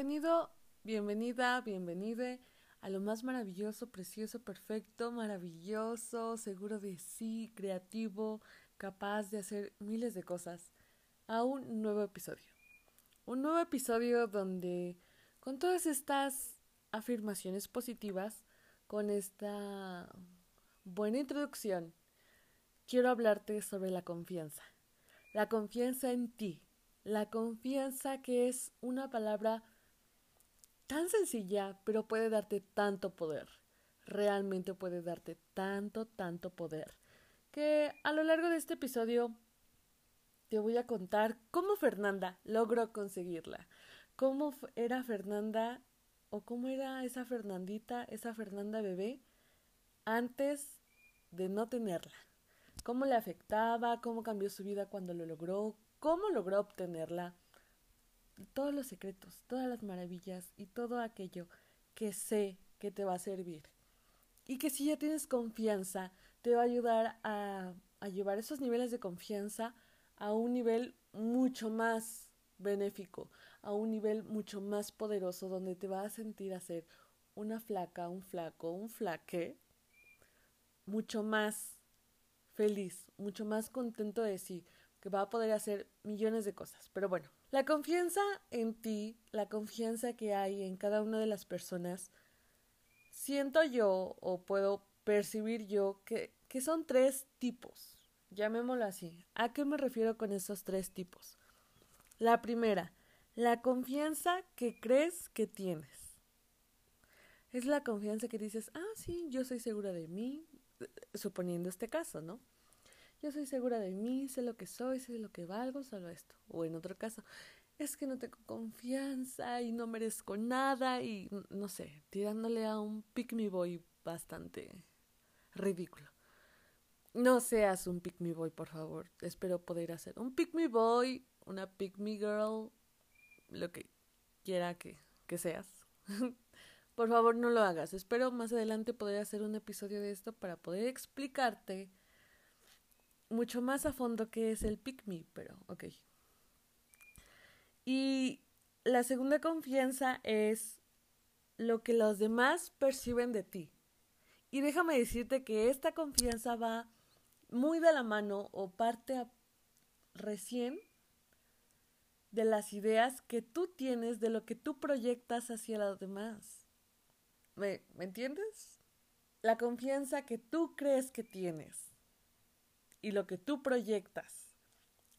Bienvenido, bienvenida, bienvenide a lo más maravilloso, precioso, perfecto, maravilloso, seguro de sí, creativo, capaz de hacer miles de cosas, a un nuevo episodio. Un nuevo episodio donde con todas estas afirmaciones positivas, con esta buena introducción, quiero hablarte sobre la confianza. La confianza en ti. La confianza que es una palabra tan sencilla, pero puede darte tanto poder. Realmente puede darte tanto, tanto poder. Que a lo largo de este episodio te voy a contar cómo Fernanda logró conseguirla. Cómo era Fernanda o cómo era esa Fernandita, esa Fernanda bebé, antes de no tenerla. Cómo le afectaba, cómo cambió su vida cuando lo logró, cómo logró obtenerla todos los secretos, todas las maravillas y todo aquello que sé que te va a servir. Y que si ya tienes confianza, te va a ayudar a, llevar esos niveles de confianza a un nivel mucho más benéfico, a un nivel mucho más poderoso, donde te vas a sentir a ser una flaca, un flaco, un flaque, mucho más feliz, mucho más contento de sí, que va a poder hacer millones de cosas. Pero bueno, la confianza en ti, la confianza que hay en cada una de las personas, siento yo o puedo percibir yo que, que son tres tipos. Llamémoslo así. ¿A qué me refiero con esos tres tipos? La primera, la confianza que crees que tienes. Es la confianza que dices, ah, sí, yo soy segura de mí, suponiendo este caso, ¿no? Yo soy segura de mí, sé lo que soy, sé lo que valgo, solo esto. O en otro caso, es que no tengo confianza y no merezco nada y no sé, tirándole a un pick me boy bastante ridículo. No seas un pick me boy, por favor. Espero poder hacer un pick me boy, una pick me girl, lo que quiera que, que seas. por favor, no lo hagas. Espero más adelante poder hacer un episodio de esto para poder explicarte mucho más a fondo que es el pick me, pero ok. Y la segunda confianza es lo que los demás perciben de ti. Y déjame decirte que esta confianza va muy de la mano o parte recién de las ideas que tú tienes de lo que tú proyectas hacia los demás. ¿Me, ¿Me entiendes? La confianza que tú crees que tienes y lo que tú proyectas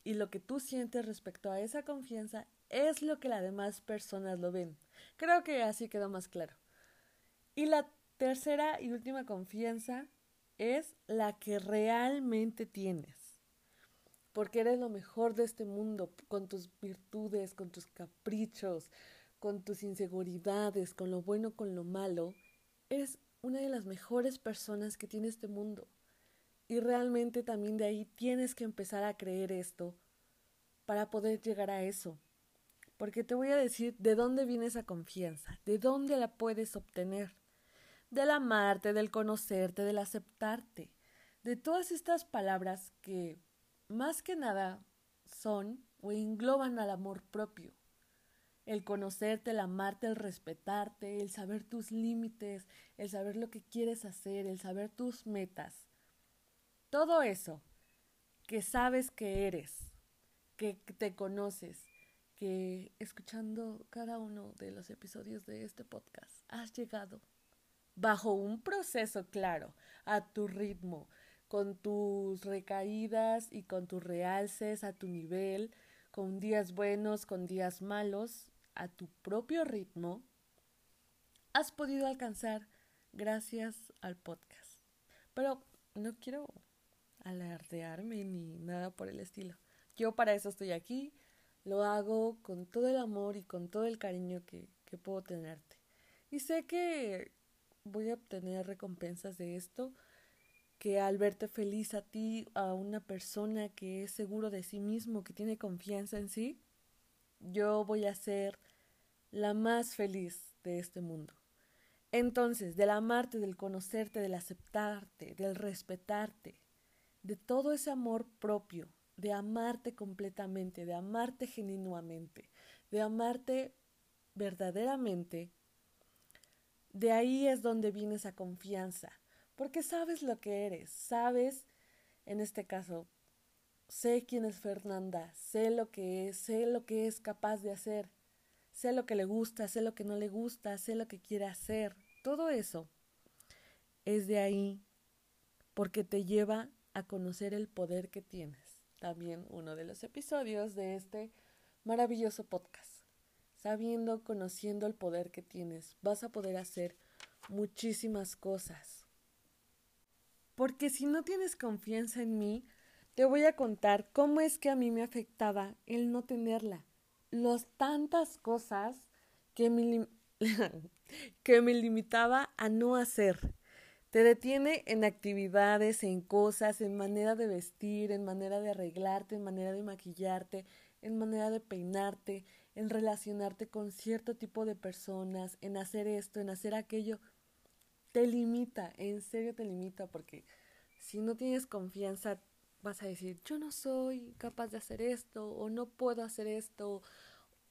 y lo que tú sientes respecto a esa confianza es lo que las demás personas lo ven. Creo que así quedó más claro. Y la tercera y última confianza es la que realmente tienes. Porque eres lo mejor de este mundo, con tus virtudes, con tus caprichos, con tus inseguridades, con lo bueno, con lo malo. Eres una de las mejores personas que tiene este mundo. Y realmente también de ahí tienes que empezar a creer esto para poder llegar a eso. Porque te voy a decir de dónde viene esa confianza, de dónde la puedes obtener. Del amarte, del conocerte, del aceptarte, de todas estas palabras que más que nada son o engloban al amor propio. El conocerte, el amarte, el respetarte, el saber tus límites, el saber lo que quieres hacer, el saber tus metas. Todo eso que sabes que eres, que te conoces, que escuchando cada uno de los episodios de este podcast has llegado bajo un proceso claro, a tu ritmo, con tus recaídas y con tus realces a tu nivel, con días buenos, con días malos, a tu propio ritmo, has podido alcanzar gracias al podcast. Pero no quiero alardearme ni nada por el estilo. Yo para eso estoy aquí, lo hago con todo el amor y con todo el cariño que, que puedo tenerte. Y sé que voy a obtener recompensas de esto, que al verte feliz a ti, a una persona que es seguro de sí mismo, que tiene confianza en sí, yo voy a ser la más feliz de este mundo. Entonces, del amarte, del conocerte, del aceptarte, del respetarte, de todo ese amor propio, de amarte completamente, de amarte genuinamente, de amarte verdaderamente, de ahí es donde viene esa confianza, porque sabes lo que eres, sabes, en este caso, sé quién es Fernanda, sé lo que es, sé lo que es capaz de hacer, sé lo que le gusta, sé lo que no le gusta, sé lo que quiere hacer, todo eso es de ahí porque te lleva a conocer el poder que tienes. También uno de los episodios de este maravilloso podcast. Sabiendo, conociendo el poder que tienes, vas a poder hacer muchísimas cosas. Porque si no tienes confianza en mí, te voy a contar cómo es que a mí me afectaba el no tenerla. Las tantas cosas que me, que me limitaba a no hacer. Te detiene en actividades, en cosas, en manera de vestir, en manera de arreglarte, en manera de maquillarte, en manera de peinarte, en relacionarte con cierto tipo de personas, en hacer esto, en hacer aquello. Te limita, en serio te limita, porque si no tienes confianza vas a decir, yo no soy capaz de hacer esto, o no puedo hacer esto,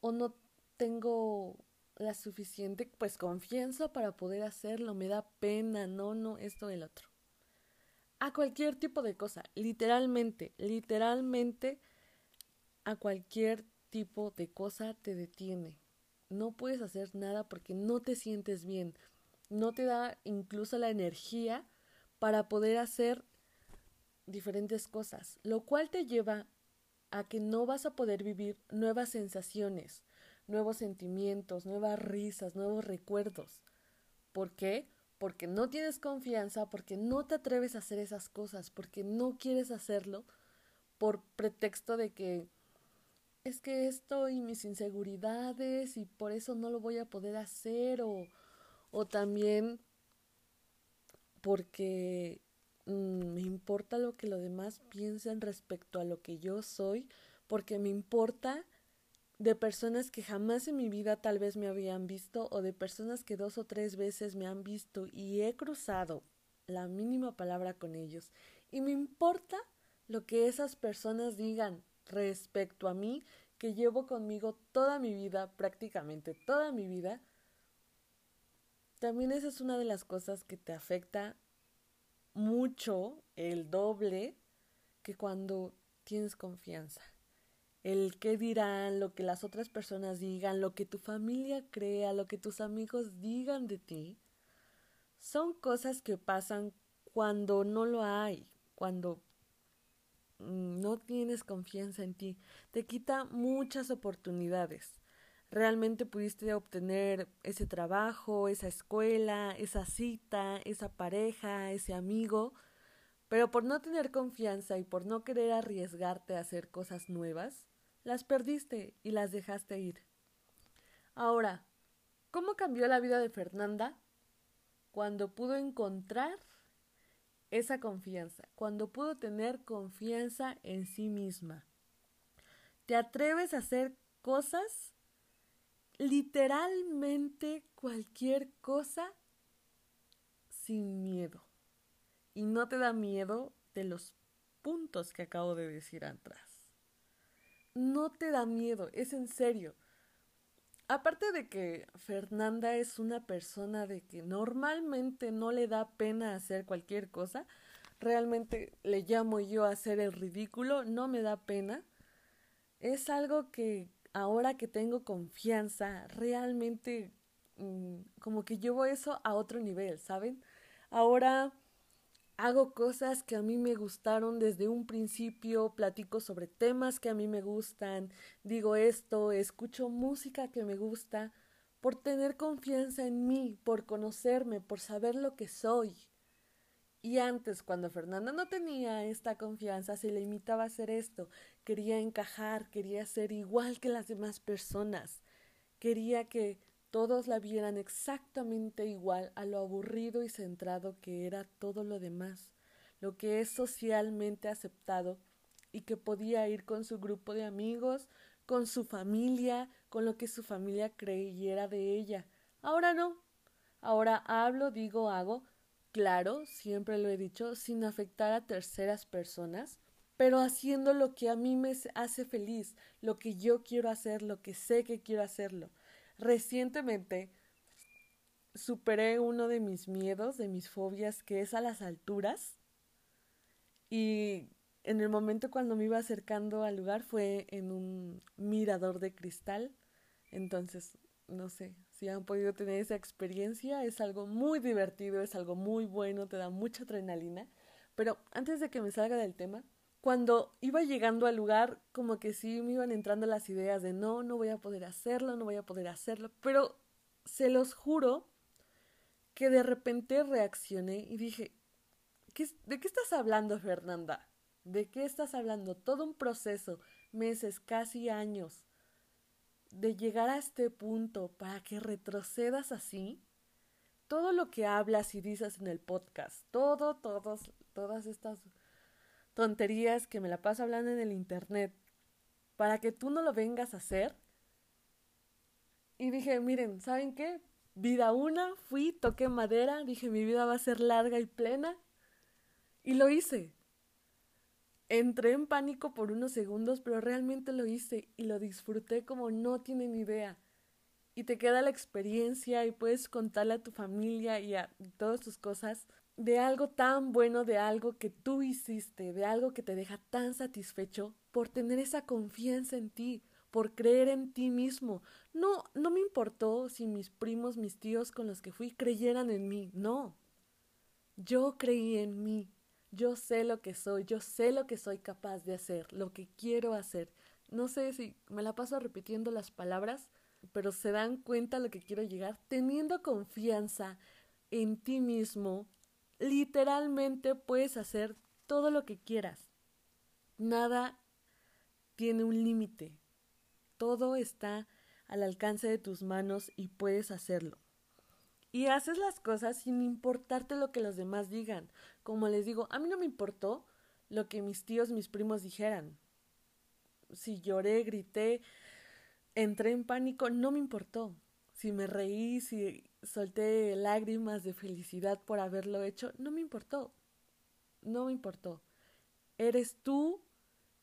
o no tengo la suficiente pues confianza para poder hacerlo, me da pena, no, no, esto, el otro. A cualquier tipo de cosa, literalmente, literalmente a cualquier tipo de cosa te detiene. No puedes hacer nada porque no te sientes bien, no te da incluso la energía para poder hacer diferentes cosas, lo cual te lleva a que no vas a poder vivir nuevas sensaciones, nuevos sentimientos, nuevas risas, nuevos recuerdos. ¿Por qué? Porque no tienes confianza, porque no te atreves a hacer esas cosas, porque no quieres hacerlo por pretexto de que es que esto y mis inseguridades y por eso no lo voy a poder hacer o, o también porque mm, me importa lo que los demás piensen respecto a lo que yo soy, porque me importa de personas que jamás en mi vida tal vez me habían visto o de personas que dos o tres veces me han visto y he cruzado la mínima palabra con ellos. Y me importa lo que esas personas digan respecto a mí, que llevo conmigo toda mi vida, prácticamente toda mi vida. También esa es una de las cosas que te afecta mucho, el doble, que cuando tienes confianza el qué dirán, lo que las otras personas digan, lo que tu familia crea, lo que tus amigos digan de ti, son cosas que pasan cuando no lo hay, cuando mm, no tienes confianza en ti, te quita muchas oportunidades. Realmente pudiste obtener ese trabajo, esa escuela, esa cita, esa pareja, ese amigo, pero por no tener confianza y por no querer arriesgarte a hacer cosas nuevas, las perdiste y las dejaste ir. Ahora, ¿cómo cambió la vida de Fernanda cuando pudo encontrar esa confianza, cuando pudo tener confianza en sí misma? ¿Te atreves a hacer cosas? Literalmente cualquier cosa sin miedo. Y no te da miedo de los puntos que acabo de decir atrás no te da miedo, es en serio. Aparte de que Fernanda es una persona de que normalmente no le da pena hacer cualquier cosa, realmente le llamo yo a hacer el ridículo, no me da pena. Es algo que ahora que tengo confianza, realmente mm, como que llevo eso a otro nivel, ¿saben? Ahora hago cosas que a mí me gustaron desde un principio, platico sobre temas que a mí me gustan, digo esto, escucho música que me gusta, por tener confianza en mí, por conocerme, por saber lo que soy. Y antes, cuando Fernanda no tenía esta confianza, se limitaba a hacer esto, quería encajar, quería ser igual que las demás personas, quería que todos la vieran exactamente igual a lo aburrido y centrado que era todo lo demás, lo que es socialmente aceptado y que podía ir con su grupo de amigos, con su familia, con lo que su familia creyera de ella. Ahora no. Ahora hablo, digo, hago, claro, siempre lo he dicho, sin afectar a terceras personas, pero haciendo lo que a mí me hace feliz, lo que yo quiero hacer, lo que sé que quiero hacerlo recientemente superé uno de mis miedos, de mis fobias, que es a las alturas. Y en el momento cuando me iba acercando al lugar fue en un mirador de cristal. Entonces, no sé, si han podido tener esa experiencia, es algo muy divertido, es algo muy bueno, te da mucha adrenalina. Pero antes de que me salga del tema, cuando iba llegando al lugar, como que sí me iban entrando las ideas de no, no voy a poder hacerlo, no voy a poder hacerlo, pero se los juro que de repente reaccioné y dije, ¿de qué estás hablando, Fernanda? ¿De qué estás hablando? Todo un proceso, meses, casi años, de llegar a este punto para que retrocedas así. Todo lo que hablas y dices en el podcast, todo, todos, todas estas tonterías que me la paso hablando en el internet para que tú no lo vengas a hacer. Y dije, miren, ¿saben qué? Vida una, fui, toqué madera, dije mi vida va a ser larga y plena. Y lo hice. Entré en pánico por unos segundos, pero realmente lo hice y lo disfruté como no tienen idea. Y te queda la experiencia y puedes contarle a tu familia y a todas tus cosas de algo tan bueno, de algo que tú hiciste, de algo que te deja tan satisfecho por tener esa confianza en ti, por creer en ti mismo. No, no me importó si mis primos, mis tíos con los que fui creyeran en mí, no. Yo creí en mí, yo sé lo que soy, yo sé lo que soy capaz de hacer, lo que quiero hacer. No sé si me la paso repitiendo las palabras, pero se dan cuenta lo que quiero llegar, teniendo confianza en ti mismo, literalmente puedes hacer todo lo que quieras. Nada tiene un límite. Todo está al alcance de tus manos y puedes hacerlo. Y haces las cosas sin importarte lo que los demás digan. Como les digo, a mí no me importó lo que mis tíos, mis primos dijeran. Si lloré, grité, entré en pánico, no me importó. Si me reí, si solté lágrimas de felicidad por haberlo hecho, no me importó. No me importó. Eres tú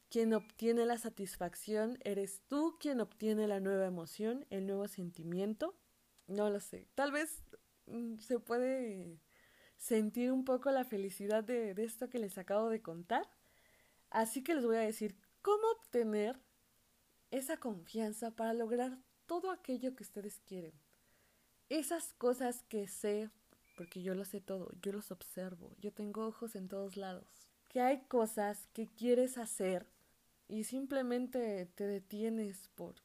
quien obtiene la satisfacción, eres tú quien obtiene la nueva emoción, el nuevo sentimiento. No lo sé. Tal vez mm, se puede sentir un poco la felicidad de, de esto que les acabo de contar. Así que les voy a decir cómo obtener esa confianza para lograr todo aquello que ustedes quieren esas cosas que sé, porque yo lo sé todo, yo los observo, yo tengo ojos en todos lados, que hay cosas que quieres hacer y simplemente te detienes por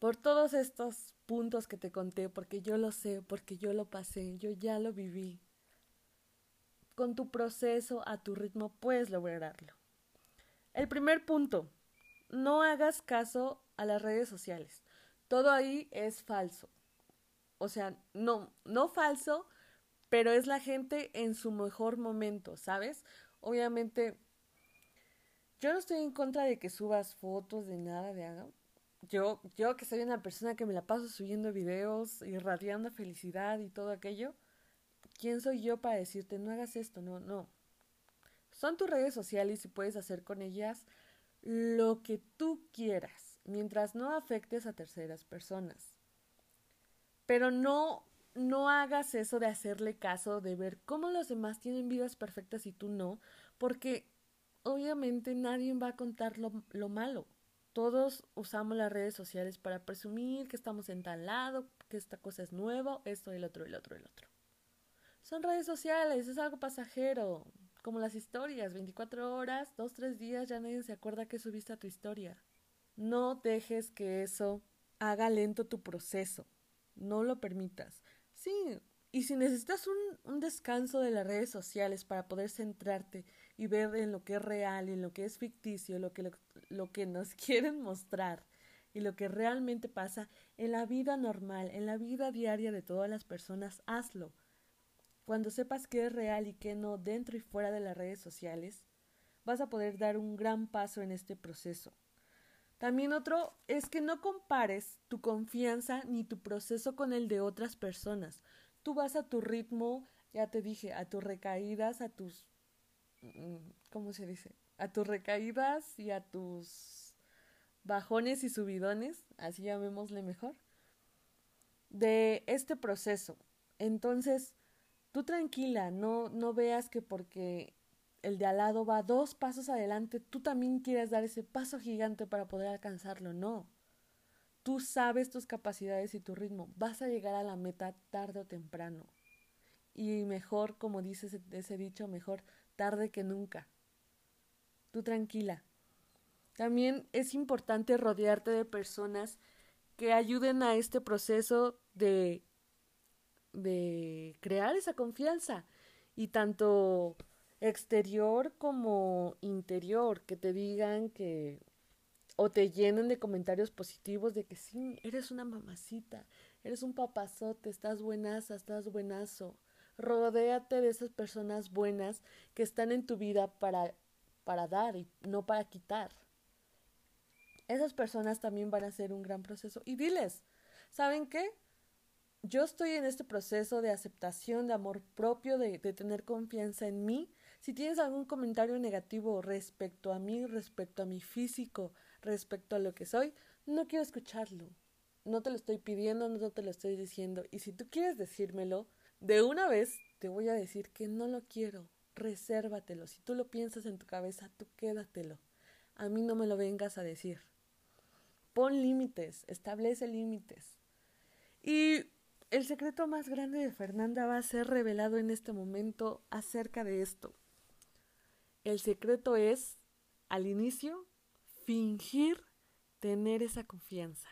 por todos estos puntos que te conté, porque yo lo sé, porque yo lo pasé, yo ya lo viví. Con tu proceso, a tu ritmo, puedes lograrlo. El primer punto, no hagas caso a las redes sociales. Todo ahí es falso o sea, no, no falso, pero es la gente en su mejor momento, ¿sabes? Obviamente, yo no estoy en contra de que subas fotos de nada de haga. Yo, yo que soy una persona que me la paso subiendo videos, irradiando felicidad y todo aquello, ¿quién soy yo para decirte no hagas esto? No, no. Son tus redes sociales y puedes hacer con ellas lo que tú quieras, mientras no afectes a terceras personas. Pero no, no hagas eso de hacerle caso, de ver cómo los demás tienen vidas perfectas y tú no, porque obviamente nadie va a contar lo, lo malo. Todos usamos las redes sociales para presumir que estamos en tal lado, que esta cosa es nueva, esto, el otro, el otro, el otro. Son redes sociales, es algo pasajero, como las historias, 24 horas, 2, 3 días, ya nadie se acuerda que subiste a tu historia. No dejes que eso haga lento tu proceso no lo permitas. Sí, y si necesitas un, descanso de las redes sociales para poder centrarte y ver en lo que es real en lo que es ficticio, lo que, lo, lo que nos quieren mostrar y lo que realmente pasa en la vida normal, en la vida diaria de todas las personas, hazlo. Cuando sepas qué es real y qué no dentro y fuera de las redes sociales, vas a poder dar un gran paso en este proceso. También otro es que no compares tu confianza ni tu proceso con el de otras personas. Tú vas a tu ritmo, ya te dije, a tus recaídas, a tus... Mm, ¿Cómo se dice? A tus recaídas y a tus bajones y subidones, así llamémosle mejor, de este proceso. Entonces, tú tranquila, no, no veas que porque el de al lado va dos pasos adelante, tú también quieres dar ese paso gigante para poder alcanzarlo. No. Tú sabes tus capacidades y tu ritmo. Vas a llegar a la meta tarde o temprano. Y mejor, como dice ese, ese dicho, mejor tarde que nunca. Tú tranquila. También es importante rodearte de personas que ayuden a este proceso de, de crear esa confianza. Y tanto exterior como interior, que te digan que o te llenen de comentarios positivos de que sí, eres una mamacita, eres un papazote, estás buenaza, estás buenazo. Rodéate de esas personas buenas que están en tu vida para, para dar y no para quitar. Esas personas también van a ser un gran proceso. Y diles, ¿saben qué? Yo estoy en este proceso de aceptación, de amor propio, de, tener confianza en mí si tienes algún comentario negativo respecto a mí, respecto a mi físico, respecto a lo que soy, no quiero escucharlo. No te lo estoy pidiendo, no te lo estoy diciendo. Y si tú quieres decírmelo, de una vez te voy a decir que no lo quiero. Resérvatelo. Si tú lo piensas en tu cabeza, tú quédatelo. A mí no me lo vengas a decir. Pon límites, establece límites. Y el secreto más grande de Fernanda va a ser revelado en este momento acerca de esto. El secreto es, al inicio, fingir tener esa confianza.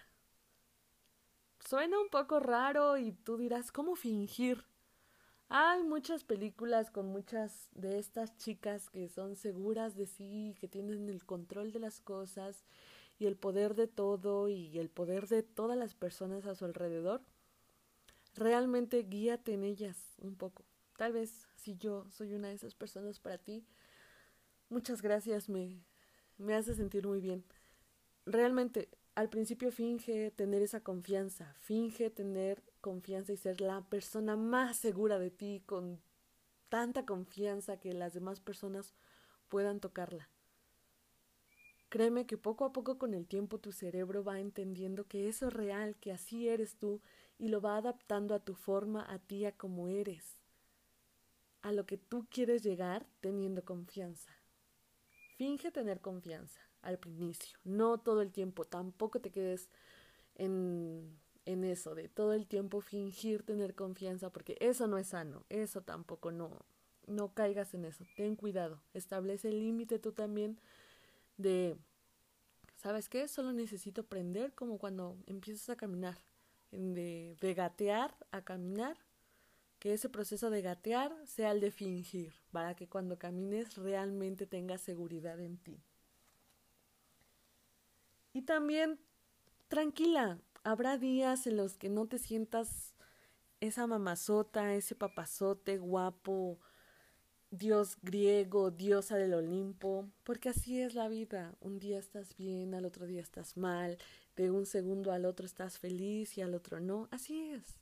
Suena un poco raro y tú dirás, ¿cómo fingir? Hay muchas películas con muchas de estas chicas que son seguras de sí, que tienen el control de las cosas y el poder de todo y el poder de todas las personas a su alrededor. Realmente guíate en ellas un poco. Tal vez si yo soy una de esas personas para ti, Muchas gracias, me, me hace sentir muy bien. Realmente, al principio finge tener esa confianza, finge tener confianza y ser la persona más segura de ti, con tanta confianza que las demás personas puedan tocarla. Créeme que poco a poco con el tiempo tu cerebro va entendiendo que eso es real, que así eres tú y lo va adaptando a tu forma, a ti, a como eres, a lo que tú quieres llegar teniendo confianza. Finge tener confianza al inicio, no todo el tiempo, tampoco te quedes en, en eso de todo el tiempo fingir tener confianza, porque eso no es sano, eso tampoco no, no caigas en eso, ten cuidado, establece el límite tú también de, ¿sabes qué? Solo necesito aprender como cuando empiezas a caminar, de, gatear a caminar, que ese proceso de gatear sea el de fingir, para que cuando camines realmente tengas seguridad en ti. Y también, tranquila, habrá días en los que no te sientas esa mamazota, ese papazote guapo, dios griego, diosa del Olimpo, porque así es la vida. Un día estás bien, al otro día estás mal, de un segundo al otro estás feliz y al otro no. Así es.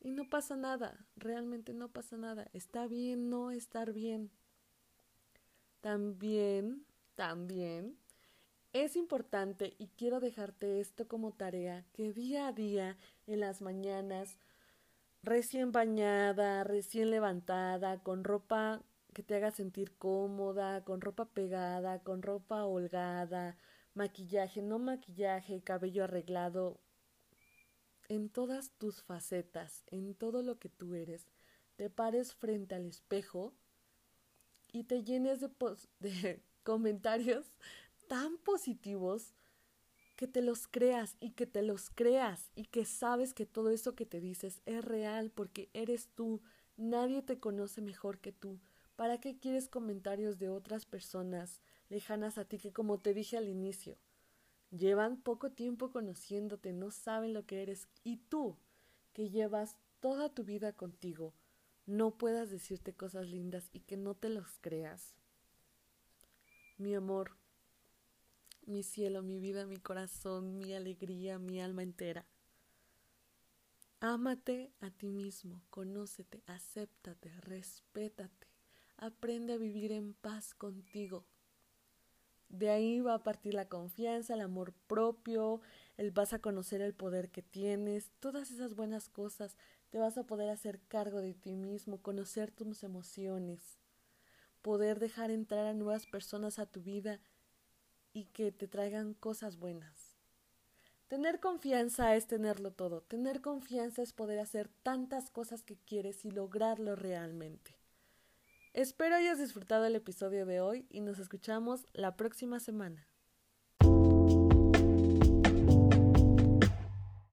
Y no pasa nada, realmente no pasa nada. Está bien no estar bien. También, también es importante y quiero dejarte esto como tarea, que día a día, en las mañanas, recién bañada, recién levantada, con ropa que te haga sentir cómoda, con ropa pegada, con ropa holgada, maquillaje, no maquillaje, cabello arreglado, en todas tus facetas, en todo lo que tú eres, te pares frente al espejo y te llenes de, comentarios tan positivos que te los creas y que te los creas y que sabes que todo eso que te dices es real porque eres tú, nadie te conoce mejor que tú. ¿Para qué quieres comentarios de otras personas lejanas a ti que como te dije al inicio, Llevan poco tiempo conociéndote, no saben lo que eres y tú, que llevas toda tu vida contigo, no puedas decirte cosas lindas y que no te los creas. Mi amor, mi cielo, mi vida, mi corazón, mi alegría, mi alma entera. Ámate a ti mismo, conócete, acéptate, respétate, aprende a vivir en paz contigo. De ahí va a partir la confianza, el amor propio, el vas a conocer el poder que tienes, todas esas buenas cosas, te vas a poder hacer cargo de ti mismo, conocer tus emociones, poder dejar entrar a nuevas personas a tu vida y que te traigan cosas buenas. Tener confianza es tenerlo todo. Tener confianza es poder hacer tantas cosas que quieres y lograrlo realmente. Espero hayas disfrutado el episodio de hoy y nos escuchamos la próxima semana.